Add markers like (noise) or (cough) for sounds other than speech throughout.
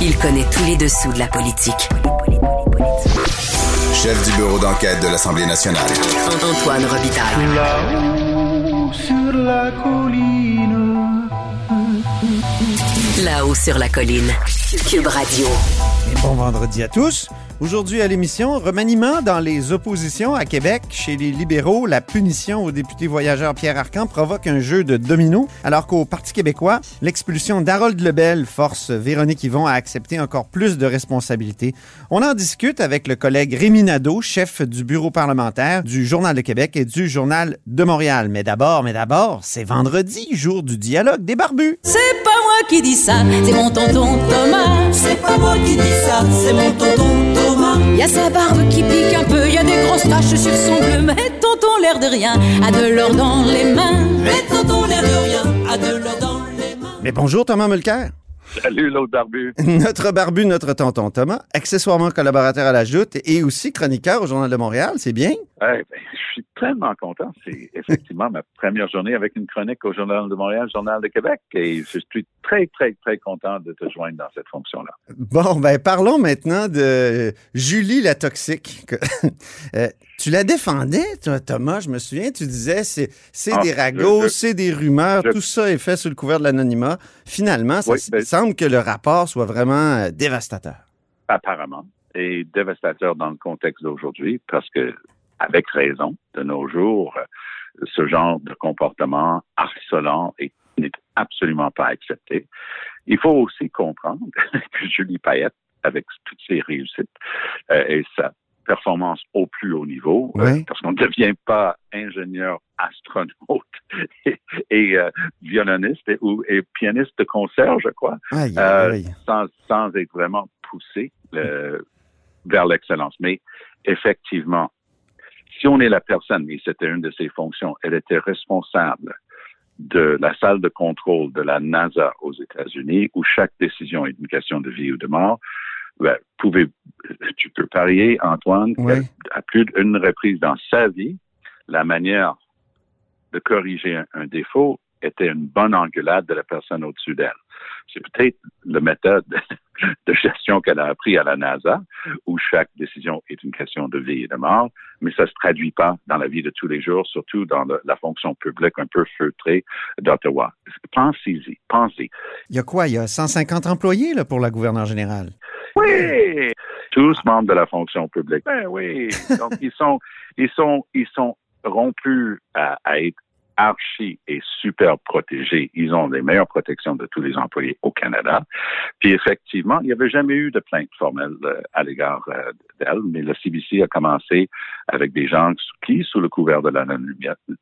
Il connaît tous les dessous de la politique. Chef du bureau d'enquête de l'Assemblée nationale. Antoine Robitaille. Là-haut sur la colline. Là-haut sur la colline. Cube Radio. Et bon vendredi à tous. Aujourd'hui à l'émission, remaniement dans les oppositions à Québec. Chez les libéraux, la punition au député voyageur Pierre Arcan provoque un jeu de domino, alors qu'au Parti québécois, l'expulsion d'Harold Lebel force Véronique Yvon à accepter encore plus de responsabilités. On en discute avec le collègue Rémi Nadeau, chef du bureau parlementaire du Journal de Québec et du Journal de Montréal. Mais d'abord, mais d'abord, c'est vendredi, jour du dialogue des barbus. C'est pas moi qui dis ça, c'est mon tonton Thomas. C'est pas moi qui dis ça, c'est mon tonton Thomas. Y a sa barbe qui pique un peu, y a des grosses taches sur son bleu, mais tonton l'air de rien, a de l'or dans les mains. Mais tonton l'air de rien, a de l'or dans les mains. Mais bonjour Thomas Mulcair. Salut l'autre barbu. (laughs) Notre barbu, notre tonton Thomas, accessoirement collaborateur à la Joute et aussi chroniqueur au Journal de Montréal, c'est bien? Ouais, ben, je suis tellement content. C'est effectivement ma première journée avec une chronique au Journal de Montréal, Journal de Québec, et je suis très, très, très content de te joindre dans cette fonction-là. Bon, ben parlons maintenant de Julie la toxique. (laughs) Euh, tu la défendais, toi, Thomas, je me souviens, tu disais c'est c'est Ah, des ragots, c'est des rumeurs, je- tout ça est fait sous le couvert de l'anonymat. Finalement, ça Oui, ben- semble que le rapport soit vraiment euh, dévastateur. Apparemment. Et dévastateur dans le contexte d'aujourd'hui, parce que, avec raison, de nos jours, ce genre de comportement harcelant est- n'est absolument pas accepté. Il faut aussi comprendre (laughs) que Julie Payette, avec toutes ses réussites euh, et sa performance au plus haut niveau, euh, parce qu'on ne devient pas ingénieur, astronaute (laughs) et, et, euh, violoniste et, ou, et pianiste de concert, je crois, Aïe, euh, aïe. sans, sans être vraiment poussé vers l'excellence. Mais effectivement, si on est la personne, et c'était une de ses fonctions, elle était responsable de la salle de contrôle de la NASA aux États-Unis, où chaque décision est une question de vie ou de mort. Ben, pouvez, tu peux parier, Antoine, Oui. qu'à plus d'une reprise dans sa vie, la manière de corriger un, un défaut était une bonne engueulade de la personne au-dessus d'elle. C'est peut-être la méthode (laughs) de gestion qu'elle a appris à la NASA, où chaque décision est une question de vie et de mort, mais ça se traduit pas dans la vie de tous les jours, surtout dans le- la fonction publique un peu feutrée d'Ottawa. Pensez-y, pensez. Il y a quoi? Il y a 150 employés là, pour la gouverneure générale? Oui! Tous membres de la fonction publique. Ben oui. (laughs) Donc, ils sont, ils sont, ils sont rompus à, à être archi et super protégés. Ils ont les meilleures protections de tous les employés au Canada. Puis effectivement, il n'y avait jamais eu de plainte formelle euh, à l'égard euh, d'elle, mais le CBC a commencé avec des gens qui, sous le couvert de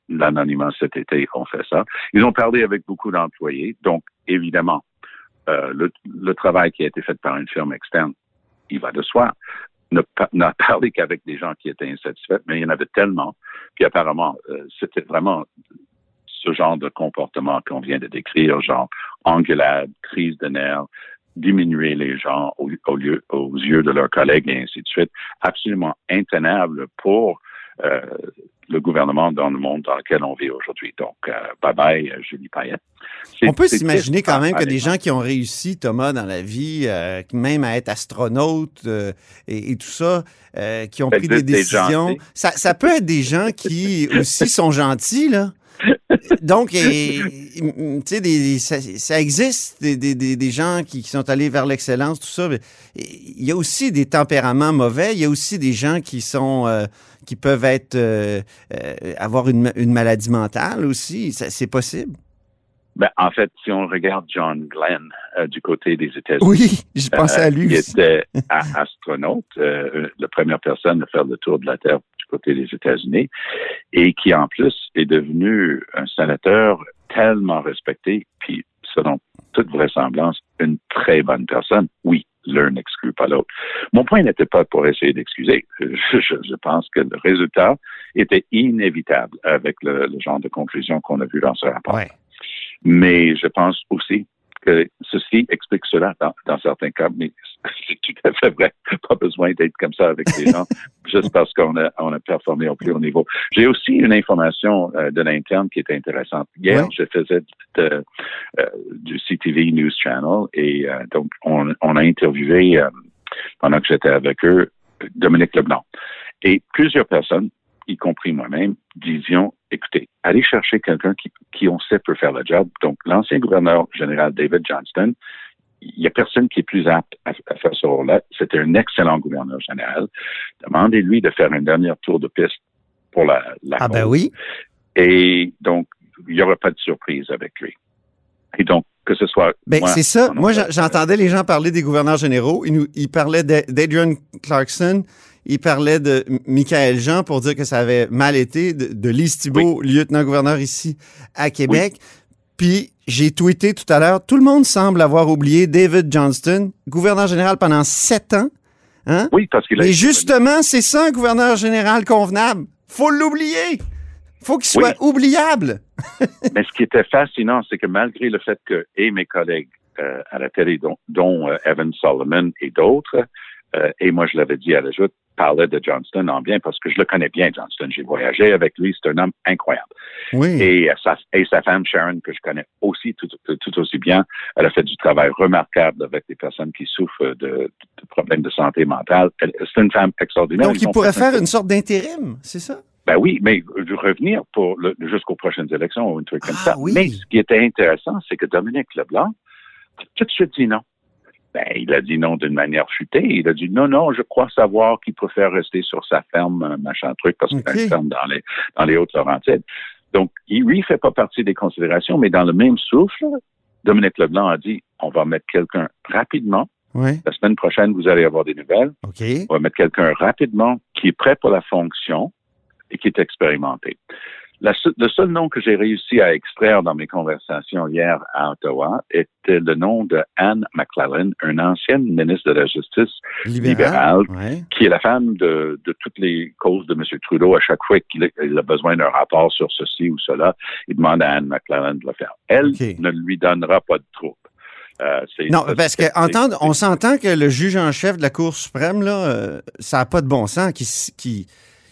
l'anonymat cet été, ont fait ça. Ils ont parlé avec beaucoup d'employés, donc évidemment, euh, le travail qui a été fait par une firme externe, il va de soi. N'a (laughs) parlé qu'avec des gens qui étaient insatisfaits, mais il y en avait tellement. Puis apparemment, euh, c'était vraiment ce genre de comportement qu'on vient de décrire, genre engueulade, crise de nerfs, diminuer les gens au lieu, aux yeux de leurs collègues et ainsi de suite, absolument intenable pour euh, le gouvernement dans le monde dans lequel on vit aujourd'hui. Donc, euh, bye bye, Julie Payette. On peut s'imaginer quand même que des gens qui ont réussi, Thomas, dans la vie, euh, même à être astronaute euh, et, et tout ça, qui ont pris des décisions, ça, ça peut être des gens qui aussi sont gentils, là. Donc, tu sais, ça, ça existe, des, des- des- des gens qui, qui sont allés vers l'excellence, tout ça. mais Il y a aussi des tempéraments mauvais. Il y a aussi des gens qui sont, euh, qui peuvent être, euh, euh, avoir une, une maladie mentale aussi. C'est possible. Ben, en fait, si on regarde John Glenn du côté des États-Unis, Oui, je pensais à lui aussi. était astronaute, la première personne à faire le tour de la Terre côté des États-Unis, et qui en plus est devenu un sénateur tellement respecté, puis selon toute vraisemblance, une très bonne personne. Oui, l'un n'exclut pas l'autre. Mon point n'était pas pour essayer d'excuser. (laughs) Je, pense que le résultat était inévitable avec le, le genre de conclusion qu'on a vu dans ce rapport. Ouais. Mais je pense aussi que ceci explique cela dans, dans certains cas, mais (laughs) c'est tout à fait vrai. Pas besoin d'être comme ça avec les gens. (laughs) juste parce qu'on a, on a performé au plus haut niveau. J'ai aussi une information euh, de l'interne qui est intéressante. Hier, Oui. je faisais de- euh, du CTV News Channel et euh, donc on, on a interviewé pendant que j'étais avec eux Dominique Leblanc. Et plusieurs personnes, y compris moi-même, disions, écoutez, allez chercher quelqu'un qui, qui on sait peut faire le job. Donc, l'ancien gouverneur général David Johnston, il n'y a personne qui est plus apte à, à faire ce rôle-là. C'était un excellent gouverneur général. Demandez-lui de faire un dernier tour de piste pour la, la Ah ben oui. Et donc, il n'y aura pas de surprise avec lui. Et donc, que ce soit. Ben, c'est ça. Moi, j'entendais les gens parler des gouverneurs généraux. Ils, nous, ils parlaient d'A- d'Adrian Clarkson. Ils parlaient de Michael Jean pour dire que ça avait mal été, de, de Lise Thibault, lieutenant-gouverneur ici à Québec. Puis, j'ai tweeté tout à l'heure, tout le monde semble avoir oublié David Johnston, gouverneur général pendant sept ans. Hein? Oui, parce qu'il a Et justement, c'est ça un gouverneur général convenable. Faut l'oublier. Faut qu'il soit oubliable. (laughs) Mais ce qui était fascinant, c'est que malgré le fait que, et mes collègues euh, à la télé, dont, dont, euh, Evan Solomon et d'autres, euh, et moi je l'avais dit à la joute, parlaient de Johnston en bien parce que je le connais bien, Johnston. J'ai voyagé avec lui, c'est un homme incroyable. Oui. Et, euh, sa, et sa femme Sharon, que je connais aussi tout, tout, tout aussi bien, elle a fait du travail remarquable avec des personnes qui souffrent de, de problèmes de santé mentale. C'est une femme extraordinaire. Donc, Ils il pourrait faire une sorte d'intérim, c'est ça? ben oui, mais revenir pour le- jusqu'aux prochaines élections ou un truc comme Ah ça. oui. Mais ce qui était intéressant, c'est que Dominique Leblanc tout de suite dit non. Ben, il a dit non d'une manière futée. Il a dit non, non, je crois savoir qu'il préfère rester sur sa ferme, euh, machin truc, parce qu'il a une ferme dans les, dans les Hautes-Laurentides. Donc, il, lui, fait pas partie des considérations, mais dans le même souffle, Dominique Leblanc a dit, on va mettre quelqu'un rapidement. Oui. La semaine prochaine, vous allez avoir des nouvelles. OK. On va mettre quelqu'un rapidement qui est prêt pour la fonction et qui est expérimenté. La le seul nom que j'ai réussi à extraire dans mes conversations hier à Ottawa était le nom de Anne McClellan, une ancienne ministre de la Justice libérale, Ouais. qui est la femme de, de toutes les causes de M. Trudeau. À chaque fois qu'il a, besoin d'un rapport sur ceci ou cela, il demande à Anne McClellan de le faire. Elle ne lui donnera pas de troupe. Euh, Non, parce que entendre, on s'entend que le juge en chef de la Cour suprême, là, euh, ça n'a pas de bon sens qu'il s-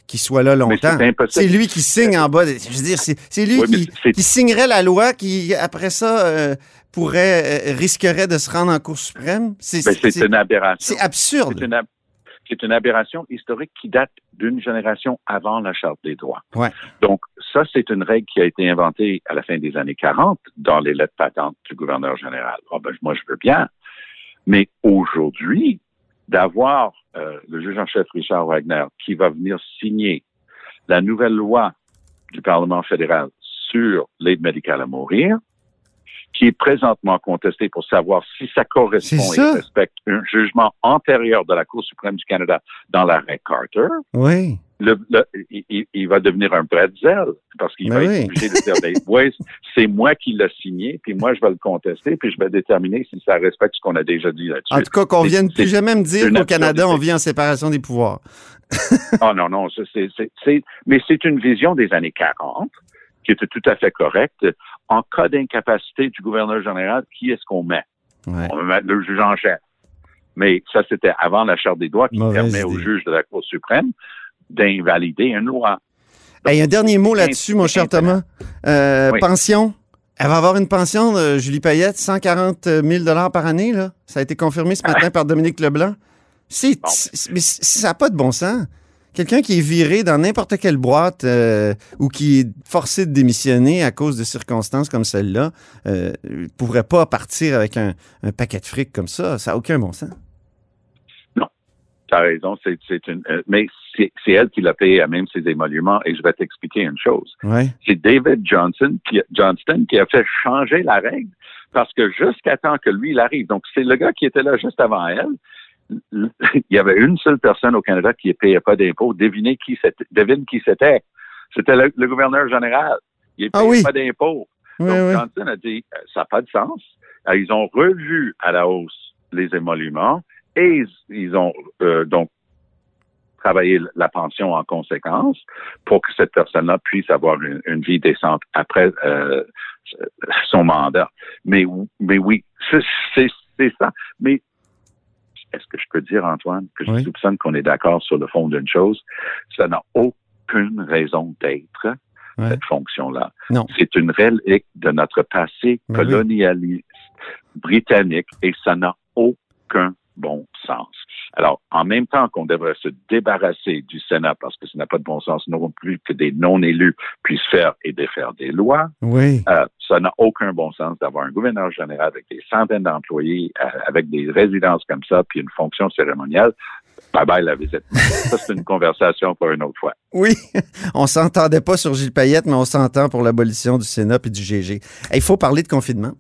qu'il- soit là longtemps. c'est lui qui signe en bas. de- je veux dire, c'est lui Oui, qui, qui signerait la loi qui, après ça, euh, pourrait, euh, risquerait de se rendre en Cour suprême? C'est Ben, une aberration. c'est absurde. C'est une, ab- une aberration historique qui date d'une génération avant la Charte des droits. Ouais. Donc, ça, c'est une règle qui a été inventée à la fin des années 40 dans les lettres patentes du gouverneur général. Ah ben, moi, je veux bien. Mais aujourd'hui, d'avoir euh, le juge en chef Richard Wagner qui va venir signer la nouvelle loi du Parlement fédéral sur l'aide médicale à mourir, qui est présentement contestée pour savoir si ça correspond et respecte un jugement antérieur de la Cour suprême du Canada dans l'arrêt Carter, Oui. le, le- il, va devenir un bretzel parce qu'il Ben va oui. être obligé de dire, ben, ouais, c'est moi qui l'ai signé, puis moi je vais le contester, puis je vais déterminer si ça respecte ce qu'on a déjà dit là-dessus. En tout cas, qu'on vienne plus jamais me dire qu'au Canada, on vit en séparation des pouvoirs. (laughs) Ah non, non, ça, c'est, c'est, c'est- mais c'est une vision des années 40 qui était tout à fait correcte. En cas d'incapacité du gouverneur général, qui est-ce qu'on met? Ouais. On va mettre le juge en chef. Mais ça, c'était avant la Charte des droits qui Mauvaise permet au juge de la Cour suprême d'invalider une loi. Hey, un dernier mot là-dessus, mon cher Thomas. Euh, Oui. Pension. Elle va avoir une pension, de Julie Payette, 140 000 par année. Là. Ça a été confirmé ce matin (laughs) par Dominique Leblanc. C'est, Bon. mais ça n'a pas de bon sens. Quelqu'un qui est viré dans n'importe quelle boîte euh, ou qui est forcé de démissionner à cause de circonstances comme celle-là euh, ne pourrait pas partir avec un, un paquet de fric comme ça. Ça n'a aucun bon sens. Tu as raison, c'est, c'est une, euh, mais c'est, c'est elle qui l'a payé à même ses émoluments. Et je vais t'expliquer une chose. Ouais. C'est David Johnson qui, Johnston qui a fait changer la règle parce que jusqu'à temps que lui, il arrive. Donc, c'est le gars qui était là juste avant elle. (laughs) Il y avait une seule personne au Canada qui ne payait pas d'impôts. Devinez qui c'était. Devine qui c'était. C'était le, le gouverneur général. Il ne Ah payait oui. pas d'impôts. Oui, Donc, oui. Johnson a dit, euh, ça n'a pas de sens. Euh, Ils ont revu à la hausse les émoluments et ils, ils ont euh, donc travaillé la pension en conséquence pour que cette personne-là puisse avoir une, une vie décente après euh, son mandat. Mais, mais oui, c'est ça. Mais est-ce que je peux dire, Antoine, que je soupçonne qu'on est d'accord sur le fond d'une chose? Ça n'a aucune raison d'être, Ouais. cette fonction-là. Non. C'est une relique de notre passé Ben oui. colonialiste britannique et ça n'a aucun bon sens. Alors, en même temps qu'on devrait se débarrasser du Sénat parce que ça n'a pas de bon sens non plus que des non-élus puissent faire et défaire des lois, Oui. euh, ça n'a aucun bon sens d'avoir un gouverneur général avec des centaines d'employés, euh, avec des résidences comme ça, puis une fonction cérémoniale. Bye bye la visite. Ça, c'est une conversation pour une autre fois. Oui. (laughs) On s'entendait pas sur Gilles Payette, mais on s'entend pour l'abolition du Sénat et du GG. Hey, Il faut parler de confinement.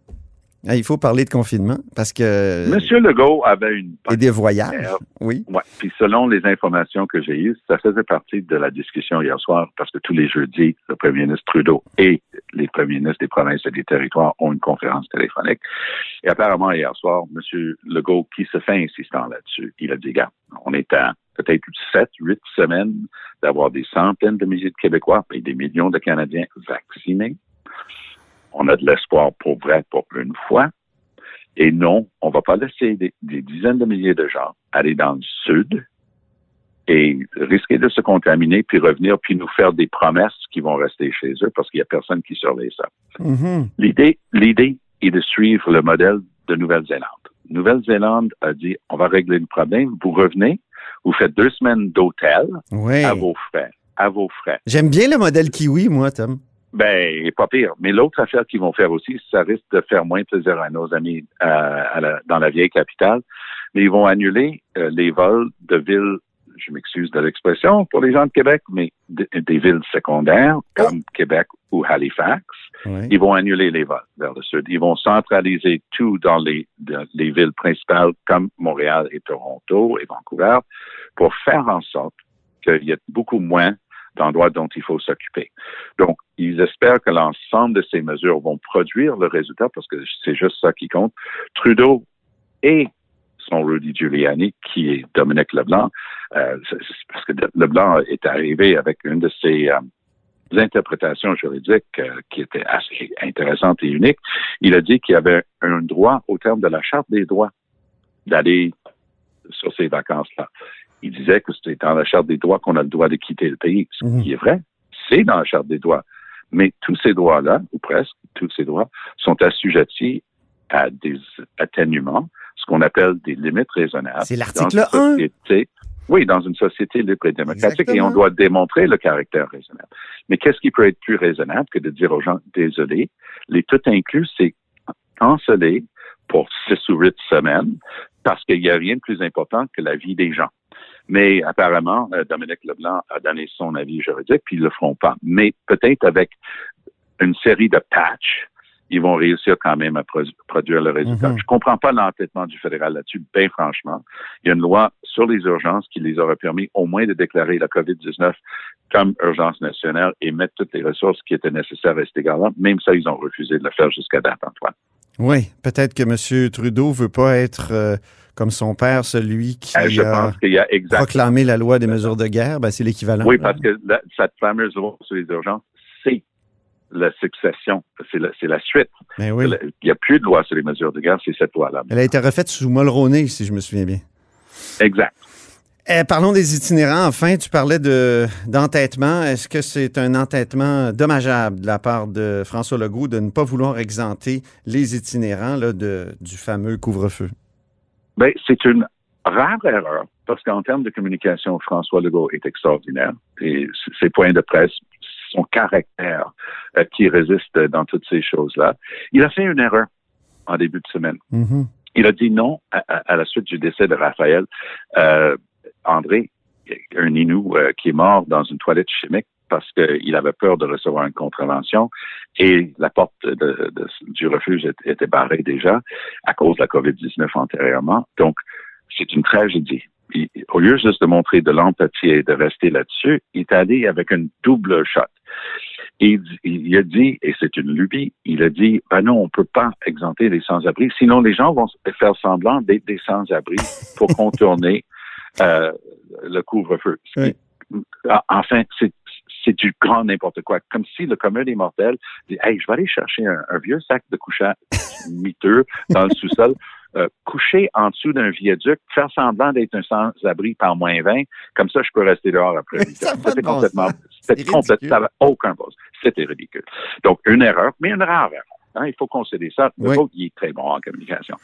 Hey, Il faut parler de confinement parce que. Monsieur Legault avait une Et des voyages. Oui. Ouais. Puis selon les informations que j'ai eues, ça faisait partie de la discussion hier soir parce que tous les jeudis, le premier ministre Trudeau et les premiers ministres des provinces et des territoires ont une conférence téléphonique. Et apparemment, hier soir, M. Legault, qui se fait insistant là-dessus, il a dit, gars, on est à peut-être sept, huit semaines d'avoir des centaines de milliers de Québécois et des millions de Canadiens vaccinés. On a de l'espoir pour vrai pour une fois. Et non, on va pas laisser des, des dizaines de milliers de gens aller dans le sud et risquer de se contaminer, puis revenir, puis nous faire des promesses qui vont rester chez eux parce qu'il y a personne qui surveille ça. Mhm. L'idée, l'idée est de suivre le modèle de Nouvelle-Zélande. Nouvelle-Zélande a dit, on va régler le problème, vous revenez, vous faites deux semaines d'hôtel Oui. à vos frais, à vos frais. J'aime bien le modèle kiwi, moi, Tom. Ben, pas pire. Mais l'autre affaire qu'ils vont faire aussi, ça risque de faire moins plaisir à nos amis euh, à la- dans la vieille capitale. Mais ils vont annuler euh, les vols de villes, je m'excuse de l'expression pour les gens de Québec, mais de- des villes secondaires comme Québec ou Halifax. Oui. Ils vont annuler les vols vers le sud. Ils vont centraliser tout dans les, dans les villes principales comme Montréal et Toronto et Vancouver pour faire en sorte qu'il y ait beaucoup moins d'endroits dont il faut s'occuper. Donc, ils espèrent que l'ensemble de ces mesures vont produire le résultat parce que c'est juste ça qui compte. Trudeau et son Rudy Giuliani, qui est Dominique Leblanc, euh, parce que Leblanc est arrivé avec une de ses euh, interprétations juridiques euh, qui était assez intéressante et unique. Il a dit qu'il y avait un droit au terme de la Charte des droits d'aller sur ces vacances-là. Il disait que c'était dans la Charte des droits qu'on a le droit de quitter le pays, ce Mhm. qui est vrai. C'est dans la Charte des droits. Mais tous ces droits-là, ou presque tous ces droits, sont assujettis à des atténuements, ce qu'on appelle des limites raisonnables. C'est l'article une 1. société- Oui, dans une société libre et démocratique, et on doit démontrer le caractère raisonnable. Mais qu'est-ce qui peut être plus raisonnable que de dire aux gens, désolé, les tout inclus, c'est canceller pour six ou huit semaines parce qu'il n'y a rien de plus important que la vie des gens. Mais apparemment, euh, Dominique Leblanc a donné son avis juridique, puis ils le feront pas. Mais peut-être avec une série de patchs, ils vont réussir quand même à pro- produire le résultat. Mhm. Je comprends pas l'entêtement du fédéral là-dessus, bien franchement. Il y a une loi sur les urgences qui les aurait permis au moins de déclarer la COVID-19 comme urgence nationale et mettre toutes les ressources qui étaient nécessaires à cet égard-là. Même ça, ils ont refusé de le faire jusqu'à date, Antoine. Oui. Peut-être que M. Trudeau veut pas être euh, comme son père, celui qui Euh, je a pense qu'il y a exactement proclamé la loi des mesures de guerre. Ben, c'est l'équivalent. Oui, là. parce que la- cette fameuse loi sur les urgences, c'est la succession, c'est la, suite. Ben oui. Il n'y a plus de loi sur les mesures de guerre, c'est cette loi-là. Elle a été refaite sous Mulroney, si je me souviens bien. Exact. Eh, parlons des itinérants. Enfin, tu parlais de, d'entêtement. Est-ce que c'est un entêtement dommageable de la part de François Legault de ne pas vouloir exempter les itinérants là, de, du fameux couvre-feu? Ben, c'est une rare erreur parce qu'en termes de communication, François Legault est extraordinaire et ses points de presse, son caractère euh, qui résiste dans toutes ces choses-là. Il a fait une erreur en début de semaine. Mhm. Il a dit non à, à- à la suite du décès de Raphaël. Euh, André, un Inou euh, qui est mort dans une toilette chimique parce qu'il avait peur de recevoir une contravention et la porte de- de- du refuge était, barrée déjà à cause de la COVID-19 antérieurement. Donc, c'est une tragédie. Au lieu juste de montrer de l'empathie et de rester là-dessus, il est allé avec une double shot. Et il, il a dit, et c'est une lubie, il a dit, ben non, on peut pas exempter les sans-abri, sinon les gens vont faire semblant d'être des sans-abri pour (laughs) contourner euh, le couvre-feu. Enfin, c'est c'est du grand n'importe quoi. Comme si le commun des mortels dit, hey, je vais aller chercher un, un vieux sac de couchage (laughs) miteux dans le sous-sol. euh, coucher en dessous d'un viaduc, faire semblant d'être un sans-abri par moins 20, comme ça, je peux rester dehors après. C'était (laughs) bon complètement, c'était C'est complètement, ridicule. ça n'avait aucun bon sens. C'était ridicule. Donc, une erreur, mais une rare erreur. Hein, il faut concéder ça. Le Oui. il est très bon en communication.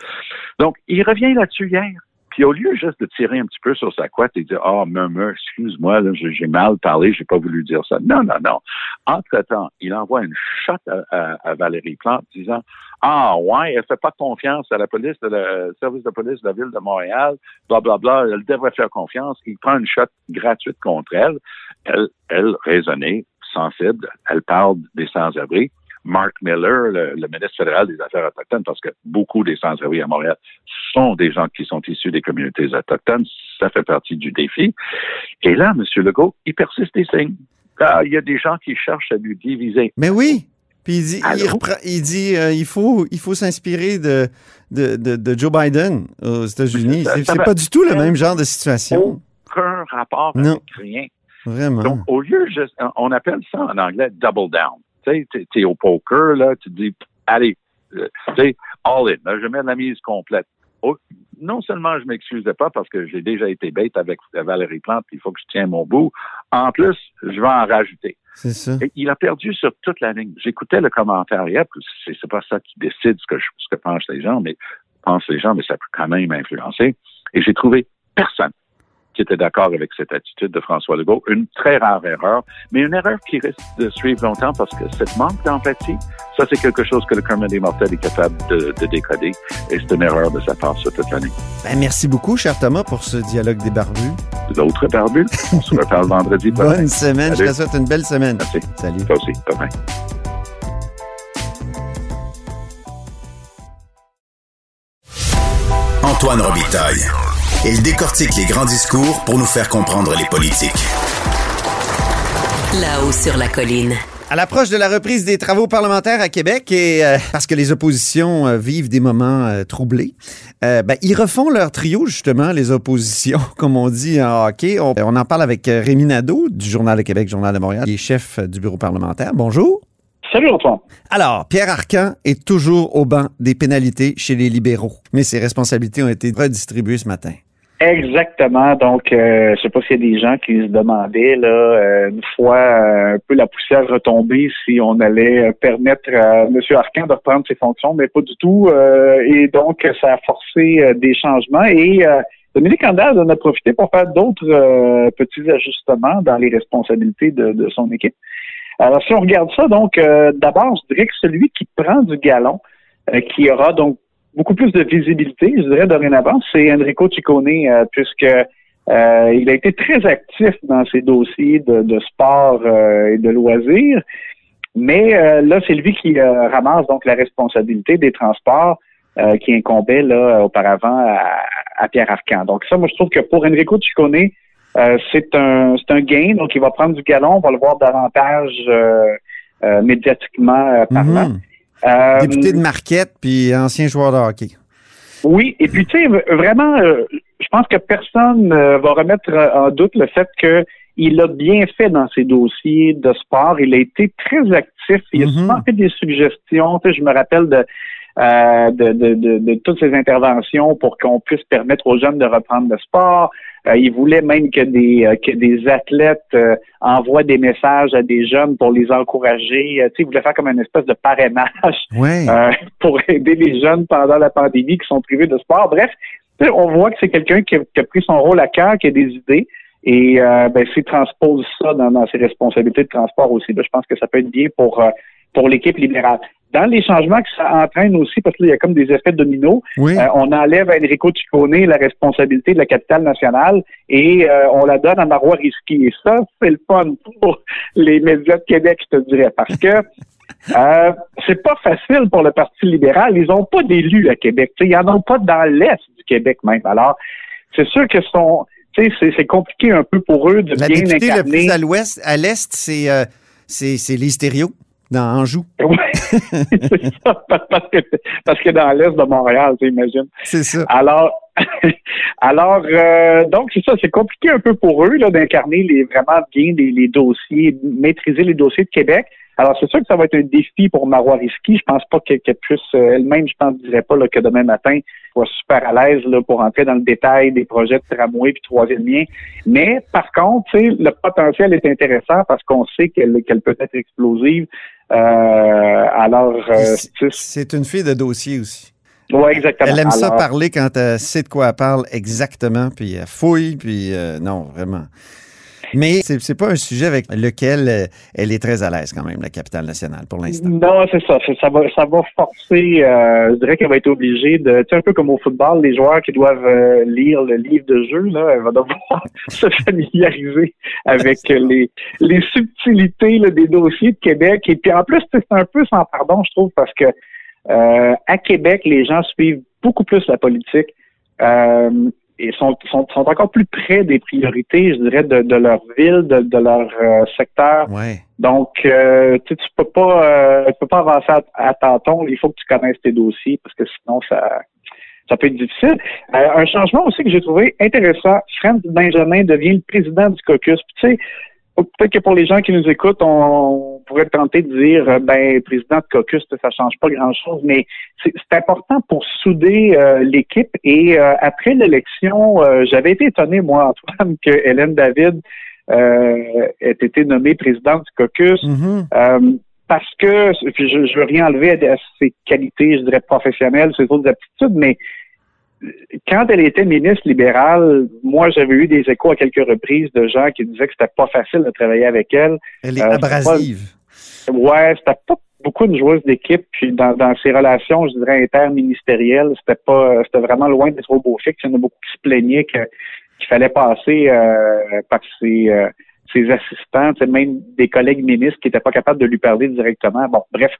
Donc, il revient là-dessus hier. Puis au lieu juste de tirer un petit peu sur sa couette et dire Ah, murmure, excuse-moi, j'ai mal parlé, j'ai pas voulu dire ça. Non, non, non. Entre-temps, il envoie une shot à, Valérie Plante disant Ah ouais, elle fait pas confiance à la police, de la- service de police de la ville de Montréal, bla bla bla, elle devrait faire confiance. Il prend une shot gratuite contre elle. Elle, elle raisonnée, sensible, elle parle des sans-abri. Mark Miller, le, le ministre fédéral des Affaires autochtones, parce que beaucoup des sans-abri à Montréal sont des gens qui sont issus des communautés autochtones. Ça fait partie du défi. Et là, M. Legault, il persiste des signes. Ah, il y a des gens qui cherchent à nous diviser. Mais oui. Puis il dit, il, Allô? reprend- il dit euh, il faut, il faut s'inspirer de, de, de, de Joe Biden aux États-Unis. C'est pas du tout le même genre de situation. Aucun rapport Non. avec rien. Vraiment. Donc, au lieu, on appelle ça en anglais double down. Tu sais, t'es- au poker, là, tu te dis, allez, euh, tu sais, all in, là, je mets la mise complète. Oh, non seulement je m'excusais pas parce que j'ai déjà été bête avec Valérie Plante, il faut que je tienne mon bout. En plus, je vais en rajouter. C'est ça. Et il a perdu sur toute la ligne. J'écoutais le commentaire hier, c'est pas ça qui décide ce que, je- ce que pensent les gens, mais pensent les gens, mais ça peut quand même influencer. Et j'ai trouvé personne qui était d'accord avec cette attitude de François Legault. Une très rare erreur, mais une erreur qui risque de suivre longtemps parce que cette manque d'empathie, ça c'est quelque chose que le commun des mortels est capable de, de décoder et c'est une erreur de sa part sur toute l'année. Ben, merci beaucoup, cher Thomas, pour ce dialogue des barbus. L'autre barbu, on se reparle (laughs) vendredi. Bye. Bonne semaine. Je Salut. te souhaite une belle semaine. Merci. Salut. Toi aussi. Bye bye. Antoine Robitaille. Il décortique les grands discours pour nous faire comprendre les politiques. Là-haut sur la colline. À l'approche de la reprise des travaux parlementaires à Québec, et euh, parce que les oppositions euh, vivent des moments euh, troublés, euh, ben, ils refont leur trio, justement, les oppositions, (laughs) comme on dit en hockey. On, on en parle avec Rémi Nadeau, du Journal de Québec, Journal de Montréal, qui est chef du bureau parlementaire. Bonjour. Salut Antoine. Alors, Pierre Arcan est toujours au banc des pénalités chez les libéraux, mais ses responsabilités ont été redistribuées ce matin. Exactement. Donc, euh, je sais pas s'il y a des gens qui se demandaient là, euh, une fois euh, un peu la poussière retombée, si on allait euh, permettre à M. Arcan de reprendre ses fonctions, mais pas du tout. Euh, et donc, ça a forcé euh, des changements. Et Dominique Andal en a profité pour faire d'autres petits ajustements dans les responsabilités de, de son équipe. Alors, si on regarde ça, donc, d'abord, je dirais que celui qui prend du galon, qui aura donc beaucoup plus de visibilité, je dirais, dorénavant, c'est Enrico Ciccone, euh, puisque euh, il a été très actif dans ses dossiers de, de sport euh, et de loisirs. Mais euh, là, c'est lui qui euh, ramasse donc la responsabilité des transports euh, qui incombait là auparavant à, à Pierre Arcan. Donc ça, moi, je trouve que pour Enrico Ciccone, c'est un c'est un gain. Donc, il va prendre du galon, on va le voir davantage médiatiquement parlant. Mhm. Euh, Député de Marquette, puis ancien joueur de hockey. oui, et puis tu sais, vraiment, euh, je pense que personne euh, va remettre en doute le fait que il a bien fait dans ses dossiers de sport. Il a été très actif. Il a Mhm. souvent fait des suggestions. Tu sais, je me rappelle de, euh, de, de, de, de toutes ses interventions pour qu'on puisse permettre aux jeunes de reprendre le sport. Euh, il voulait même que des euh, que des athlètes euh, envoient des messages à des jeunes pour les encourager. Euh, tu sais, il voulait faire comme une espèce de parrainage Ouais. euh, (laughs) pour aider les jeunes pendant la pandémie qui sont privés de sport. Bref, on voit que c'est quelqu'un qui, a- qui a pris son rôle à cœur, qui a des idées. Et euh, ben, s'il transpose ça dans, dans ses responsabilités de transport aussi, ben, je pense que ça peut être bien pour, euh, pour l'équipe libérale. Dans les changements que ça entraîne aussi, parce qu'il y a comme des effets dominos, oui. euh, on enlève à Enrico Ciccone la responsabilité de la capitale nationale et euh, on la donne à Marois Risky. Et ça, c'est le fun pour les médias de Québec, je te dirais, parce que (laughs) euh, c'est pas facile pour le Parti libéral. Ils ont pas d'élus à Québec. Tu sais, ils en ont pas dans l'Est du Québec même. Alors, c'est sûr que son, c'est, compliqué un peu pour eux de La bien incarner. plus à l'ouest, à l'est, c'est euh, c'est c'est les stéréos dans Anjou. (laughs) Ouais, c'est ça, parce que, parce que dans l'Est de Montréal, tu imagines. C'est ça. Alors, (laughs) Alors, euh, donc c'est ça, c'est compliqué un peu pour eux là d'incarner les vraiment bien les, les, dossiers, maîtriser les dossiers de Québec. Alors, c'est sûr que ça va être un défi pour Marois Risky. Je pense pas qu'elle puisse euh, elle-même, je pense, dirais pas là, que demain matin, soit super à l'aise là, pour entrer dans le détail des projets de tramway puis troisième lien. Mais par contre, le potentiel est intéressant parce qu'on sait qu'elle qu'elle peut être explosive. Euh, alors, euh, c'est une fille de dossier aussi. Oui, exactement. Elle aime ça parler quand elle sait de quoi elle parle exactement, puis elle fouille, puis non, vraiment. Mais c'est, c'est pas un sujet avec lequel euh, elle est très à l'aise quand même, la capitale nationale, pour l'instant. Non, c'est ça. Ça va, ça va forcer, euh, je dirais qu'elle va être obligée de, tu un peu comme au football, les joueurs qui doivent euh, lire le livre de jeu, là, elle va devoir (laughs) se familiariser avec les, les subtilités là, des dossiers de Québec. Et puis en plus, c'est un peu sans pardon, je trouve, parce que à Québec, les gens suivent beaucoup plus la politique. Euh, et sont, sont, sont, encore plus près des priorités, je dirais, de, de leur ville, de, de leur euh, secteur. Donc, euh, tu peux pas euh, tu peux pas avancer à, tâtons. Il faut que tu connaisses tes dossiers parce que sinon ça ça peut être difficile. un changement aussi que j'ai trouvé intéressant, Franz Benjamin devient le président du caucus. tu sais, peut-être que pour les gens qui nous écoutent, on pourrait tenter de dire, euh, ben, président de caucus, ça change pas grand-chose, mais c'est important pour souder euh, l'équipe. Et euh, après l'élection, j'avais été étonné, moi, (laughs) Antoine, que Hélène David ait été nommée présidente du caucus. Mm-hmm. parce que, je, je veux rien enlever à, ses qualités, je dirais, professionnelles, ses autres aptitudes, mais quand elle était ministre libérale, moi, j'avais eu des échos à quelques reprises de gens qui disaient que c'était pas facile de travailler avec elle. Elle est euh, abrasive. Ouais, c'était pas beaucoup de joueuses d'équipe. Puis dans, dans ses relations, je dirais interministérielles, c'était pas, c'était vraiment loin d'être au beau fixe. Il y en a beaucoup qui se plaignaient que, qu'il fallait passer euh, par ses, euh, ses assistants, même des collègues ministres qui n'étaient pas capables de lui parler directement. Bon, bref.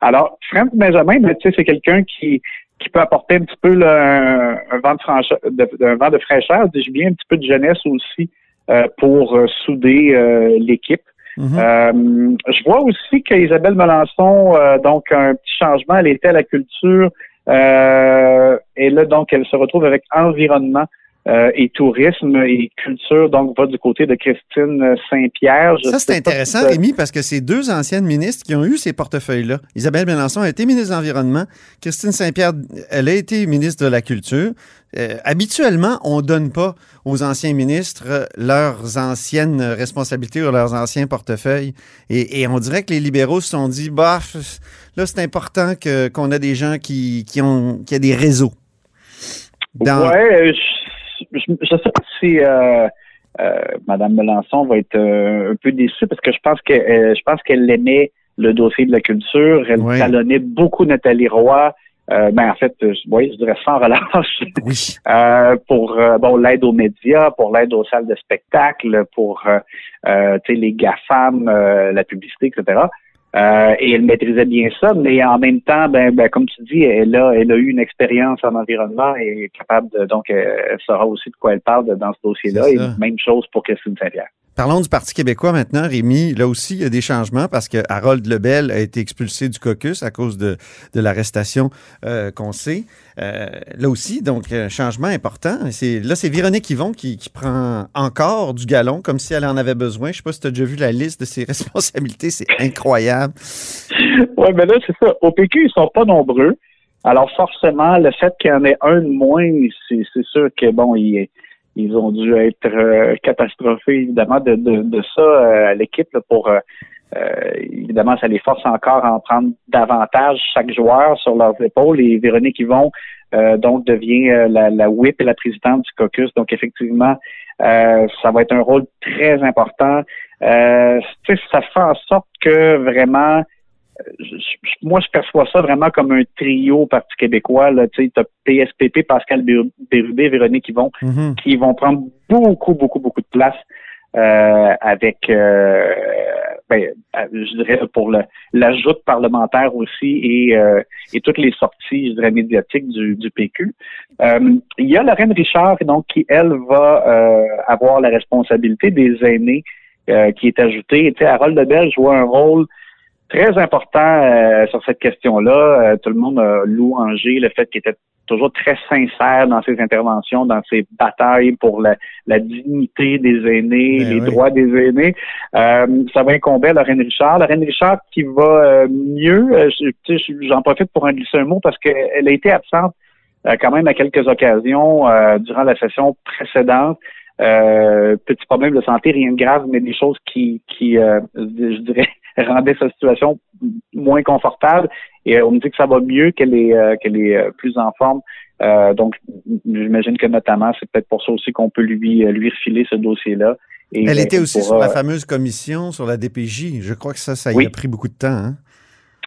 Alors, Franck Benjamin, sais, c'est quelqu'un qui qui peut apporter un petit peu un, vent de, fraîcheur, de, vent de fraîcheur, dis-je bien, un petit peu de jeunesse aussi euh, pour euh, souder euh, l'équipe. Mm-hmm. je vois aussi qu'Isabelle Melançon, donc un petit changement, elle était à la culture et là donc elle se retrouve avec environnement. Euh, et tourisme et culture, donc va du côté de Christine Saint-Pierre. Ça, c'est intéressant, Rémi, parce que c'est deux anciennes ministres qui ont eu ces portefeuilles-là. Isabelle Mélenchon a été ministre de l'Environnement. Christine Saint-Pierre, elle a été ministre de la Culture. Euh, habituellement, on donne pas aux anciens ministres leurs anciennes responsabilités ou leurs anciens portefeuilles. Et, on dirait que les libéraux se sont dit, bah, là, c'est important qu'on a des gens qui, qui ont, qui a des réseaux. Dans... Ouais, je ne sais pas si euh, euh, Mme Melançon va être euh, un peu déçue parce que je pense que je pense qu'elle aimait le dossier de la culture. Elle talonnait beaucoup Nathalie Roy. ben en fait, oui, je dirais sans relâche. Oui. (laughs) pour bon l'aide aux médias, pour l'aide aux salles de spectacle, pour les GAFAM, la publicité, etc. Euh, et elle maîtrisait bien ça, mais en même temps, ben, ben, comme tu dis, elle a, elle a eu une expérience en environnement et est capable de, donc, elle saura aussi de quoi elle parle dans ce dossier-là. Et même chose pour Christine Saint-Pierre. Parlons du Parti québécois maintenant, Rémi. Là aussi, il y a des changements parce que Harold Lebel a été expulsé du caucus à cause de, de l'arrestation euh, qu'on sait. Euh, là aussi, donc, un changement important. C'est, là, c'est Véronique Yvon qui, qui, prend encore du galon, comme si elle en avait besoin. Je sais pas si tu as déjà vu la liste de ses (laughs) responsabilités. C'est incroyable. oui, mais là, c'est ça. Au PQ, ils sont pas nombreux. Alors, forcément, le fait qu'il y en ait un de moins, c'est, c'est sûr que, bon, il est ils ont dû être euh, catastrophés, évidemment, de, de, de ça euh, à l'équipe pour euh, évidemment, ça les force encore à en prendre davantage chaque joueur sur leurs épaules. Et Véronique Yvon, donc, devient la, la whip et la présidente du caucus. Donc, effectivement, ça va être un rôle très important. ça fait en sorte que vraiment moi, je perçois ça vraiment comme un trio Parti québécois. Tu as PSPP, Pascal Bérubé, Véronique qui vont, mm-hmm. qui vont prendre beaucoup, beaucoup, beaucoup de place euh, avec, euh, ben, je dirais, pour l'ajout parlementaire aussi et, euh, et toutes les sorties, je dirais, médiatiques du, du PQ. il y a Lorraine Richard, donc, qui, elle, va avoir la responsabilité des aînés qui est ajoutée. Tu sais, Harold Lebel joue un rôle très important euh, sur cette question-là. Euh, tout le monde a louangé le fait qu'il était toujours très sincère dans ses interventions, dans ses batailles pour la, dignité des aînés, Ben les oui. droits des aînés. Euh, ça va incomber à Lorraine Richard. Lorraine Richard qui va euh, mieux. euh, J'en profite pour en glisser un mot parce qu'elle a été absente euh, quand même à quelques occasions euh, durant la session précédente. Euh, petit problème de santé, rien de grave, mais des choses qui, qui euh, je dirais, rendaient sa situation moins confortable. Et euh, on me dit que ça va mieux, qu'elle est, euh, qu'elle est euh, plus en forme. Euh, donc, j'imagine que notamment, c'est peut-être pour ça aussi qu'on peut lui, euh, lui refiler ce dossier-là. Elle était aussi pourra- sur la fameuse commission sur la DPJ. Je crois que ça, ça y Oui. a pris beaucoup de temps. hein?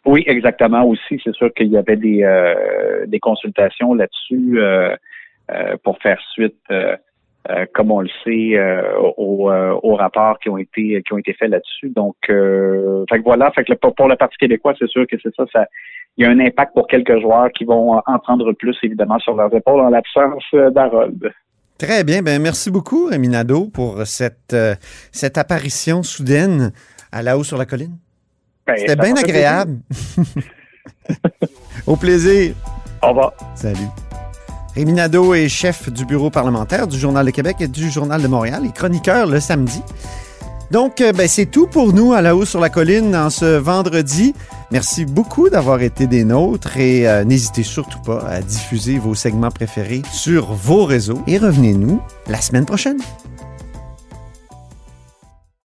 Oui, exactement. Aussi, c'est sûr qu'il y avait des, euh, des consultations là-dessus euh, euh, pour faire suite, euh, comme on le sait, euh, aux, euh, aux rapports qui ont été qui ont été faits là-dessus. Donc, euh, fait que voilà. Fait que le- pour le Parti québécois, c'est sûr que c'est ça, ça. Il y a un impact pour quelques joueurs qui vont en prendre plus, évidemment, sur leurs épaules en l'absence d'Harold. Très bien. Ben, merci beaucoup, Rémi Nadeau, pour cette, cette apparition soudaine à la haut sur la colline. Ben, C'était bien agréable. (laughs) Au plaisir. Au revoir. Salut. Rémi est chef du bureau parlementaire du Journal de Québec et du Journal de Montréal et chroniqueur le samedi. Donc, euh, ben, c'est tout pour nous à la haut sur la colline en ce vendredi. Merci beaucoup d'avoir été des nôtres et euh, n'hésitez surtout pas à diffuser vos segments préférés sur vos réseaux et revenez-nous la semaine prochaine.